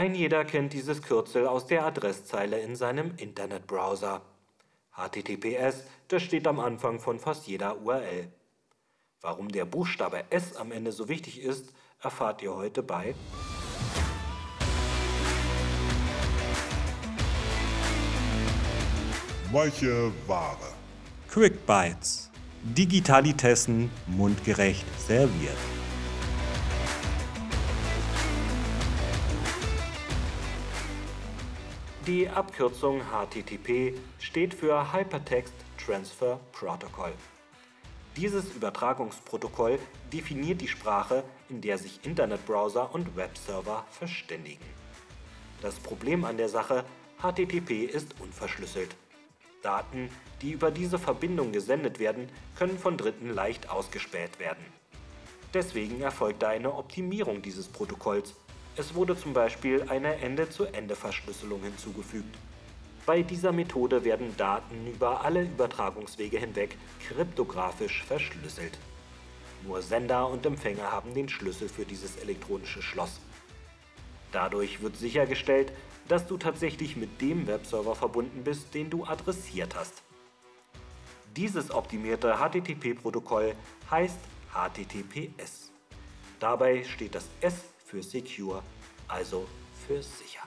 Ein jeder kennt dieses Kürzel aus der Adresszeile in seinem Internetbrowser. HTTPS, das steht am Anfang von fast jeder URL. Warum der Buchstabe S am Ende so wichtig ist, erfahrt ihr heute bei Weiche Ware. Quick Bites. Digitalitessen mundgerecht serviert. Die Abkürzung HTTP steht für Hypertext Transfer Protocol. Dieses Übertragungsprotokoll definiert die Sprache, in der sich Internetbrowser und Webserver verständigen. Das Problem an der Sache, HTTP ist unverschlüsselt. Daten, die über diese Verbindung gesendet werden, können von Dritten leicht ausgespäht werden. Deswegen erfolgte eine Optimierung dieses Protokolls es wurde zum Beispiel eine Ende-zu-Ende-Verschlüsselung hinzugefügt. Bei dieser Methode werden Daten über alle Übertragungswege hinweg kryptografisch verschlüsselt. Nur Sender und Empfänger haben den Schlüssel für dieses elektronische Schloss. Dadurch wird sichergestellt, dass du tatsächlich mit dem Webserver verbunden bist, den du adressiert hast. Dieses optimierte HTTP-Protokoll heißt HTTPS. Dabei steht das S für secure, also für sicher.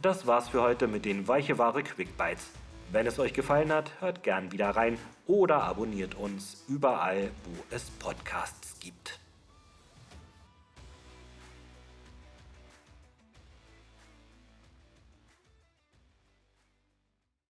Das war's für heute mit den Weiche Ware Quick Bites. Wenn es euch gefallen hat, hört gern wieder rein oder abonniert uns überall, wo es Podcasts gibt.